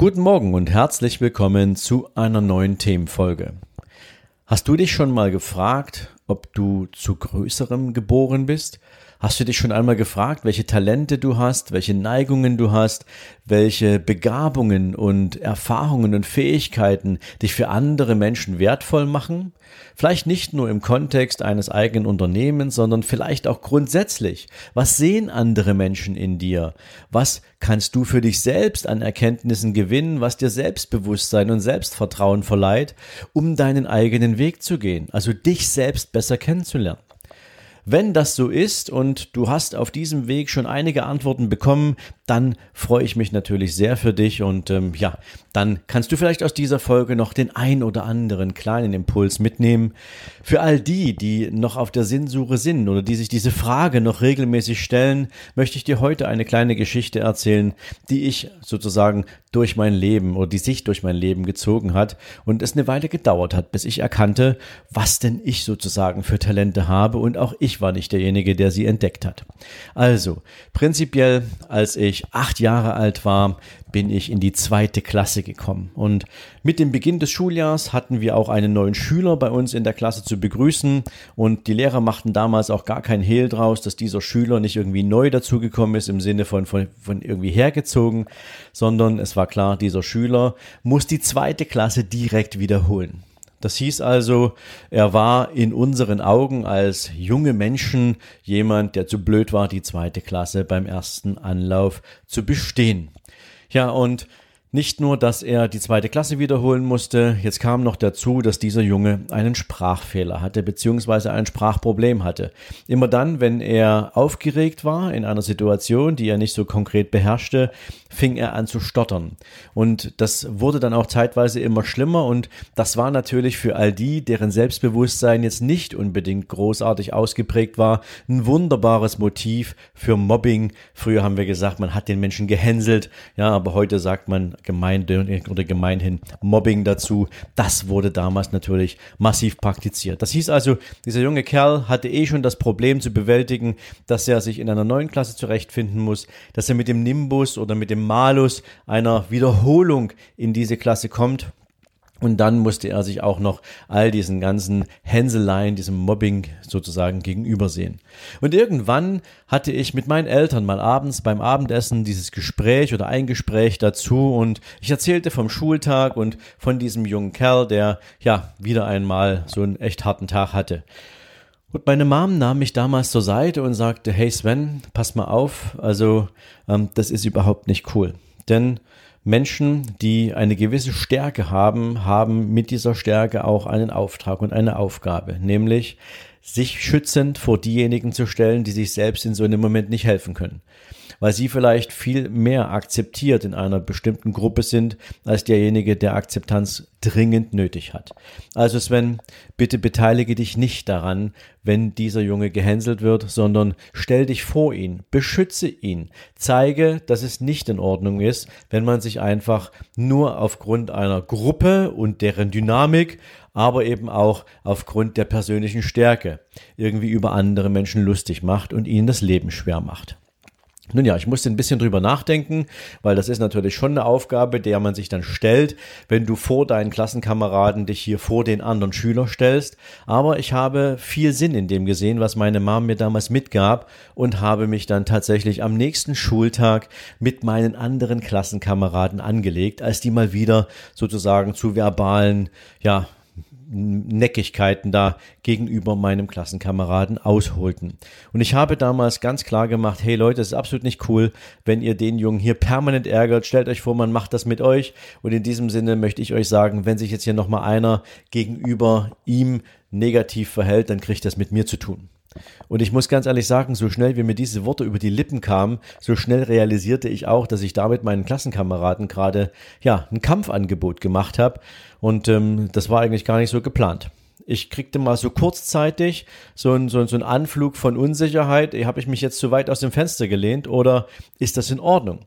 Guten Morgen und herzlich willkommen zu einer neuen Themenfolge. Hast du dich schon mal gefragt, ob du zu Größerem geboren bist? Hast du dich schon einmal gefragt, welche Talente du hast, welche Neigungen du hast, welche Begabungen und Erfahrungen und Fähigkeiten dich für andere Menschen wertvoll machen? Vielleicht nicht nur im Kontext eines eigenen Unternehmens, sondern vielleicht auch grundsätzlich. Was sehen andere Menschen in dir? Was kannst du für dich selbst an Erkenntnissen gewinnen, was dir Selbstbewusstsein und Selbstvertrauen verleiht, um deinen eigenen Weg zu gehen, also dich selbst besser kennenzulernen? Wenn das so ist und du hast auf diesem Weg schon einige Antworten bekommen, dann freue ich mich natürlich sehr für dich und ähm, ja, dann kannst du vielleicht aus dieser Folge noch den ein oder anderen kleinen Impuls mitnehmen. Für all die, die noch auf der Sinnsuche sind oder die sich diese Frage noch regelmäßig stellen, möchte ich dir heute eine kleine Geschichte erzählen, die ich sozusagen durch mein Leben oder die sich durch mein Leben gezogen hat und es eine Weile gedauert hat, bis ich erkannte, was denn ich sozusagen für Talente habe und auch ich war nicht derjenige, der sie entdeckt hat. Also, prinzipiell, als ich acht Jahre alt war, bin ich in die zweite Klasse gekommen. Und mit dem Beginn des Schuljahrs hatten wir auch einen neuen Schüler bei uns in der Klasse zu begrüßen. Und die Lehrer machten damals auch gar kein Hehl draus, dass dieser Schüler nicht irgendwie neu dazugekommen ist im Sinne von, von, von irgendwie hergezogen, sondern es war klar, dieser Schüler muss die zweite Klasse direkt wiederholen. Das hieß also, er war in unseren Augen als junge Menschen jemand, der zu blöd war, die zweite Klasse beim ersten Anlauf zu bestehen. Ja, und nicht nur, dass er die zweite Klasse wiederholen musste, jetzt kam noch dazu, dass dieser Junge einen Sprachfehler hatte, beziehungsweise ein Sprachproblem hatte. Immer dann, wenn er aufgeregt war in einer Situation, die er nicht so konkret beherrschte, fing er an zu stottern. Und das wurde dann auch zeitweise immer schlimmer und das war natürlich für all die, deren Selbstbewusstsein jetzt nicht unbedingt großartig ausgeprägt war, ein wunderbares Motiv für Mobbing. Früher haben wir gesagt, man hat den Menschen gehänselt, ja, aber heute sagt man Gemeinde oder gemeinhin Mobbing dazu. Das wurde damals natürlich massiv praktiziert. Das hieß also, dieser junge Kerl hatte eh schon das Problem zu bewältigen, dass er sich in einer neuen Klasse zurechtfinden muss, dass er mit dem Nimbus oder mit dem Malus einer Wiederholung in diese Klasse kommt. Und dann musste er sich auch noch all diesen ganzen Hänseleien, diesem Mobbing sozusagen gegenübersehen. Und irgendwann hatte ich mit meinen Eltern mal abends beim Abendessen dieses Gespräch oder ein Gespräch dazu und ich erzählte vom Schultag und von diesem jungen Kerl, der ja wieder einmal so einen echt harten Tag hatte. Und meine Mom nahm mich damals zur Seite und sagte, hey Sven, pass mal auf, also ähm, das ist überhaupt nicht cool. Denn Menschen, die eine gewisse Stärke haben, haben mit dieser Stärke auch einen Auftrag und eine Aufgabe, nämlich sich schützend vor diejenigen zu stellen, die sich selbst in so einem Moment nicht helfen können weil sie vielleicht viel mehr akzeptiert in einer bestimmten Gruppe sind, als derjenige, der Akzeptanz dringend nötig hat. Also Sven, bitte beteilige dich nicht daran, wenn dieser Junge gehänselt wird, sondern stell dich vor ihn, beschütze ihn, zeige, dass es nicht in Ordnung ist, wenn man sich einfach nur aufgrund einer Gruppe und deren Dynamik aber eben auch aufgrund der persönlichen Stärke irgendwie über andere Menschen lustig macht und ihnen das Leben schwer macht. Nun ja, ich musste ein bisschen drüber nachdenken, weil das ist natürlich schon eine Aufgabe, der man sich dann stellt, wenn du vor deinen Klassenkameraden dich hier vor den anderen Schüler stellst. Aber ich habe viel Sinn in dem gesehen, was meine Mom mir damals mitgab und habe mich dann tatsächlich am nächsten Schultag mit meinen anderen Klassenkameraden angelegt, als die mal wieder sozusagen zu verbalen, ja, Neckigkeiten da gegenüber meinem Klassenkameraden ausholten. Und ich habe damals ganz klar gemacht, hey Leute, es ist absolut nicht cool, wenn ihr den Jungen hier permanent ärgert. Stellt euch vor, man macht das mit euch. Und in diesem Sinne möchte ich euch sagen, wenn sich jetzt hier nochmal einer gegenüber ihm negativ verhält, dann kriegt das mit mir zu tun. Und ich muss ganz ehrlich sagen, so schnell wie mir diese Worte über die Lippen kamen, so schnell realisierte ich auch, dass ich damit meinen Klassenkameraden gerade ja ein Kampfangebot gemacht habe. Und ähm, das war eigentlich gar nicht so geplant. Ich kriegte mal so kurzzeitig so ein, so, so ein Anflug von Unsicherheit. Habe ich mich jetzt zu weit aus dem Fenster gelehnt oder ist das in Ordnung?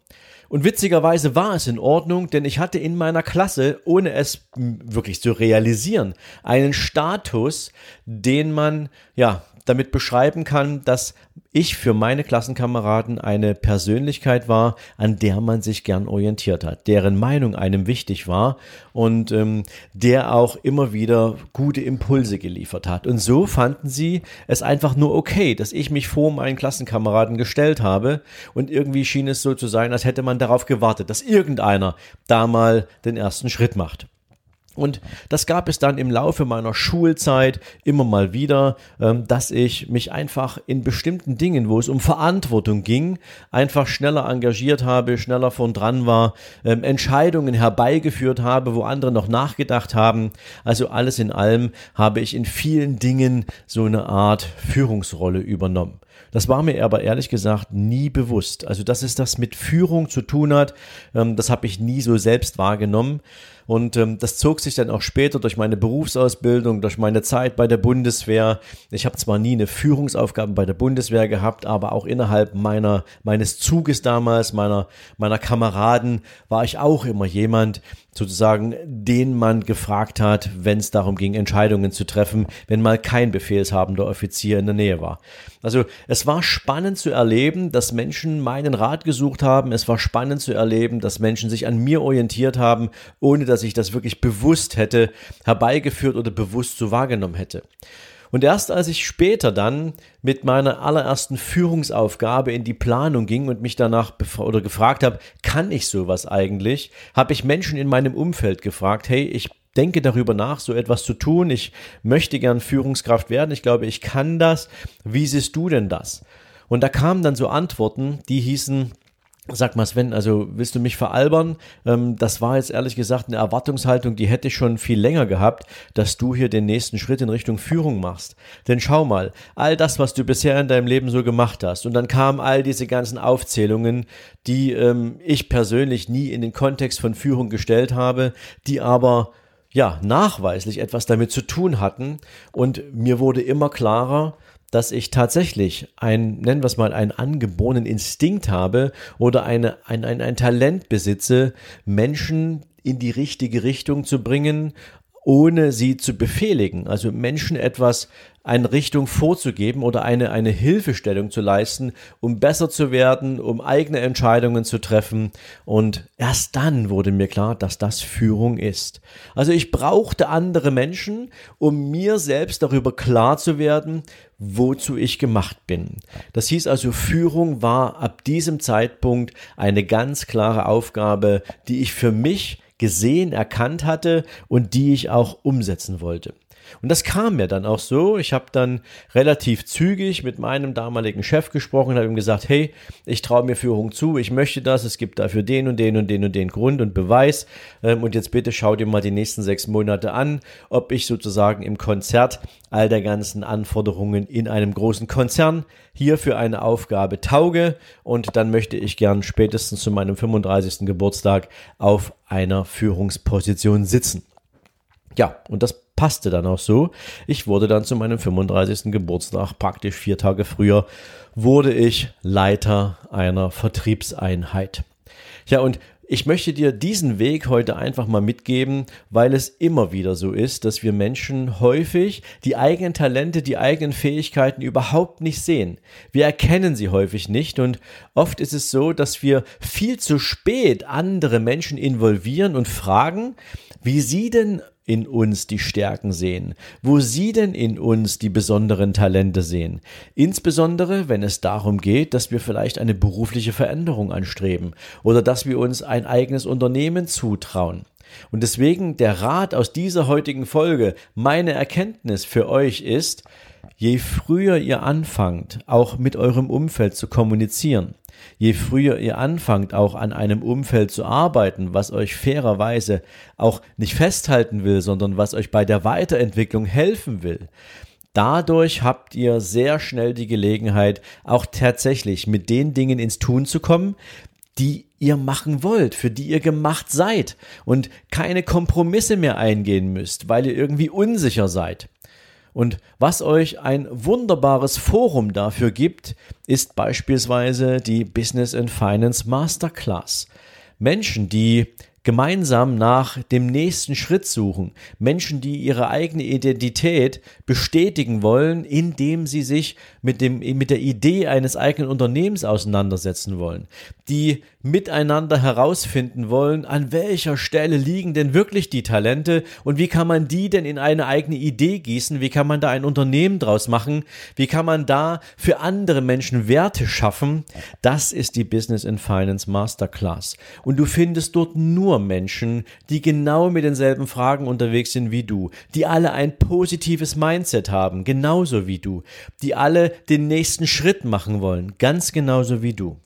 Und witzigerweise war es in Ordnung, denn ich hatte in meiner Klasse, ohne es wirklich zu realisieren, einen Status, den man, ja, damit beschreiben kann, dass ich für meine Klassenkameraden eine Persönlichkeit war, an der man sich gern orientiert hat, deren Meinung einem wichtig war und ähm, der auch immer wieder gute Impulse geliefert hat. Und so fanden sie es einfach nur okay, dass ich mich vor meinen Klassenkameraden gestellt habe und irgendwie schien es so zu sein, als hätte man darauf gewartet, dass irgendeiner da mal den ersten Schritt macht. Und das gab es dann im Laufe meiner Schulzeit immer mal wieder, ähm, dass ich mich einfach in bestimmten Dingen, wo es um Verantwortung ging, einfach schneller engagiert habe, schneller von dran war, ähm, Entscheidungen herbeigeführt habe, wo andere noch nachgedacht haben. Also alles in allem habe ich in vielen Dingen so eine Art Führungsrolle übernommen. Das war mir aber ehrlich gesagt nie bewusst. Also, dass es das mit Führung zu tun hat, ähm, das habe ich nie so selbst wahrgenommen. Und ähm, das zog sich dann auch später durch meine Berufsausbildung, durch meine Zeit bei der Bundeswehr. Ich habe zwar nie eine Führungsaufgabe bei der Bundeswehr gehabt, aber auch innerhalb meiner meines Zuges damals, meiner meiner Kameraden, war ich auch immer jemand, sozusagen, den man gefragt hat, wenn es darum ging, Entscheidungen zu treffen, wenn mal kein befehlshabender Offizier in der Nähe war. Also es war spannend zu erleben, dass Menschen meinen Rat gesucht haben. Es war spannend zu erleben, dass Menschen sich an mir orientiert haben, ohne dass ich das wirklich bewusst hätte herbeigeführt oder bewusst so wahrgenommen hätte. Und erst als ich später dann mit meiner allerersten Führungsaufgabe in die Planung ging und mich danach oder gefragt habe, kann ich sowas eigentlich, habe ich Menschen in meinem Umfeld gefragt, hey, ich denke darüber nach, so etwas zu tun. Ich möchte gern Führungskraft werden. Ich glaube, ich kann das. Wie siehst du denn das? Und da kamen dann so Antworten, die hießen, Sag mal, Sven, also willst du mich veralbern? Ähm, das war jetzt ehrlich gesagt eine Erwartungshaltung, die hätte ich schon viel länger gehabt, dass du hier den nächsten Schritt in Richtung Führung machst. Denn schau mal, all das, was du bisher in deinem Leben so gemacht hast, und dann kamen all diese ganzen Aufzählungen, die ähm, ich persönlich nie in den Kontext von Führung gestellt habe, die aber ja nachweislich etwas damit zu tun hatten. Und mir wurde immer klarer, dass ich tatsächlich ein, nennen wir es mal, einen angeborenen Instinkt habe oder eine, ein, ein, ein Talent besitze, Menschen in die richtige Richtung zu bringen, ohne sie zu befehligen. Also Menschen etwas eine Richtung vorzugeben oder eine, eine Hilfestellung zu leisten, um besser zu werden, um eigene Entscheidungen zu treffen. Und erst dann wurde mir klar, dass das Führung ist. Also ich brauchte andere Menschen, um mir selbst darüber klar zu werden, wozu ich gemacht bin. Das hieß also, Führung war ab diesem Zeitpunkt eine ganz klare Aufgabe, die ich für mich gesehen, erkannt hatte und die ich auch umsetzen wollte. Und das kam mir dann auch so. Ich habe dann relativ zügig mit meinem damaligen Chef gesprochen und habe ihm gesagt, hey, ich traue mir Führung zu, ich möchte das, es gibt dafür den und den und den und den Grund und Beweis. Ähm, und jetzt bitte schau dir mal die nächsten sechs Monate an, ob ich sozusagen im Konzert all der ganzen Anforderungen in einem großen Konzern hier für eine Aufgabe tauge. Und dann möchte ich gern spätestens zu meinem 35. Geburtstag auf einer Führungsposition sitzen. Ja, und das passte dann auch so. Ich wurde dann zu meinem 35. Geburtstag, praktisch vier Tage früher, wurde ich Leiter einer Vertriebseinheit. Ja, und ich möchte dir diesen Weg heute einfach mal mitgeben, weil es immer wieder so ist, dass wir Menschen häufig die eigenen Talente, die eigenen Fähigkeiten überhaupt nicht sehen. Wir erkennen sie häufig nicht und oft ist es so, dass wir viel zu spät andere Menschen involvieren und fragen, wie sie denn in uns die Stärken sehen, wo Sie denn in uns die besonderen Talente sehen. Insbesondere, wenn es darum geht, dass wir vielleicht eine berufliche Veränderung anstreben oder dass wir uns ein eigenes Unternehmen zutrauen. Und deswegen der Rat aus dieser heutigen Folge, meine Erkenntnis für euch ist, je früher ihr anfangt, auch mit eurem Umfeld zu kommunizieren, Je früher ihr anfangt, auch an einem Umfeld zu arbeiten, was euch fairerweise auch nicht festhalten will, sondern was euch bei der Weiterentwicklung helfen will, Dadurch habt ihr sehr schnell die Gelegenheit, auch tatsächlich mit den Dingen ins Tun zu kommen, die ihr machen wollt, für die ihr gemacht seid und keine Kompromisse mehr eingehen müsst, weil ihr irgendwie unsicher seid. Und was euch ein wunderbares Forum dafür gibt, ist beispielsweise die Business and Finance Masterclass. Menschen, die gemeinsam nach dem nächsten Schritt suchen. Menschen, die ihre eigene Identität bestätigen wollen, indem sie sich mit, dem, mit der Idee eines eigenen Unternehmens auseinandersetzen wollen. Die miteinander herausfinden wollen, an welcher Stelle liegen denn wirklich die Talente und wie kann man die denn in eine eigene Idee gießen, wie kann man da ein Unternehmen draus machen, wie kann man da für andere Menschen Werte schaffen. Das ist die Business and Finance Masterclass. Und du findest dort nur Menschen, die genau mit denselben Fragen unterwegs sind wie du, die alle ein positives Mindset haben, genauso wie du, die alle den nächsten Schritt machen wollen, ganz genauso wie du.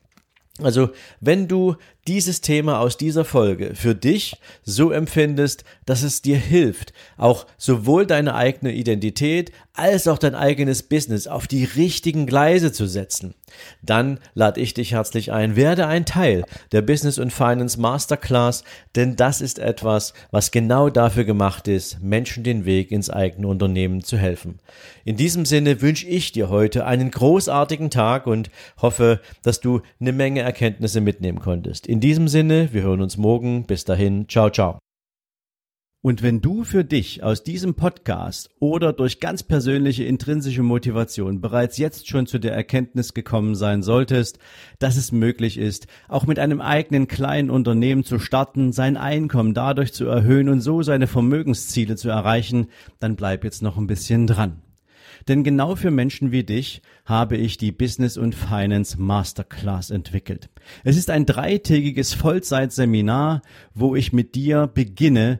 Also, wenn du dieses Thema aus dieser Folge für dich so empfindest, dass es dir hilft, auch sowohl deine eigene Identität als auch dein eigenes Business auf die richtigen Gleise zu setzen, dann lade ich dich herzlich ein, werde ein Teil der Business und Finance Masterclass, denn das ist etwas, was genau dafür gemacht ist, Menschen den Weg ins eigene Unternehmen zu helfen. In diesem Sinne wünsche ich dir heute einen großartigen Tag und hoffe, dass du eine Menge Erkenntnisse mitnehmen konntest. In diesem Sinne, wir hören uns morgen. Bis dahin, ciao, ciao. Und wenn du für dich aus diesem Podcast oder durch ganz persönliche intrinsische Motivation bereits jetzt schon zu der Erkenntnis gekommen sein solltest, dass es möglich ist, auch mit einem eigenen kleinen Unternehmen zu starten, sein Einkommen dadurch zu erhöhen und so seine Vermögensziele zu erreichen, dann bleib jetzt noch ein bisschen dran. Denn genau für Menschen wie dich habe ich die Business und Finance Masterclass entwickelt. Es ist ein dreitägiges Vollzeitseminar, wo ich mit dir beginne,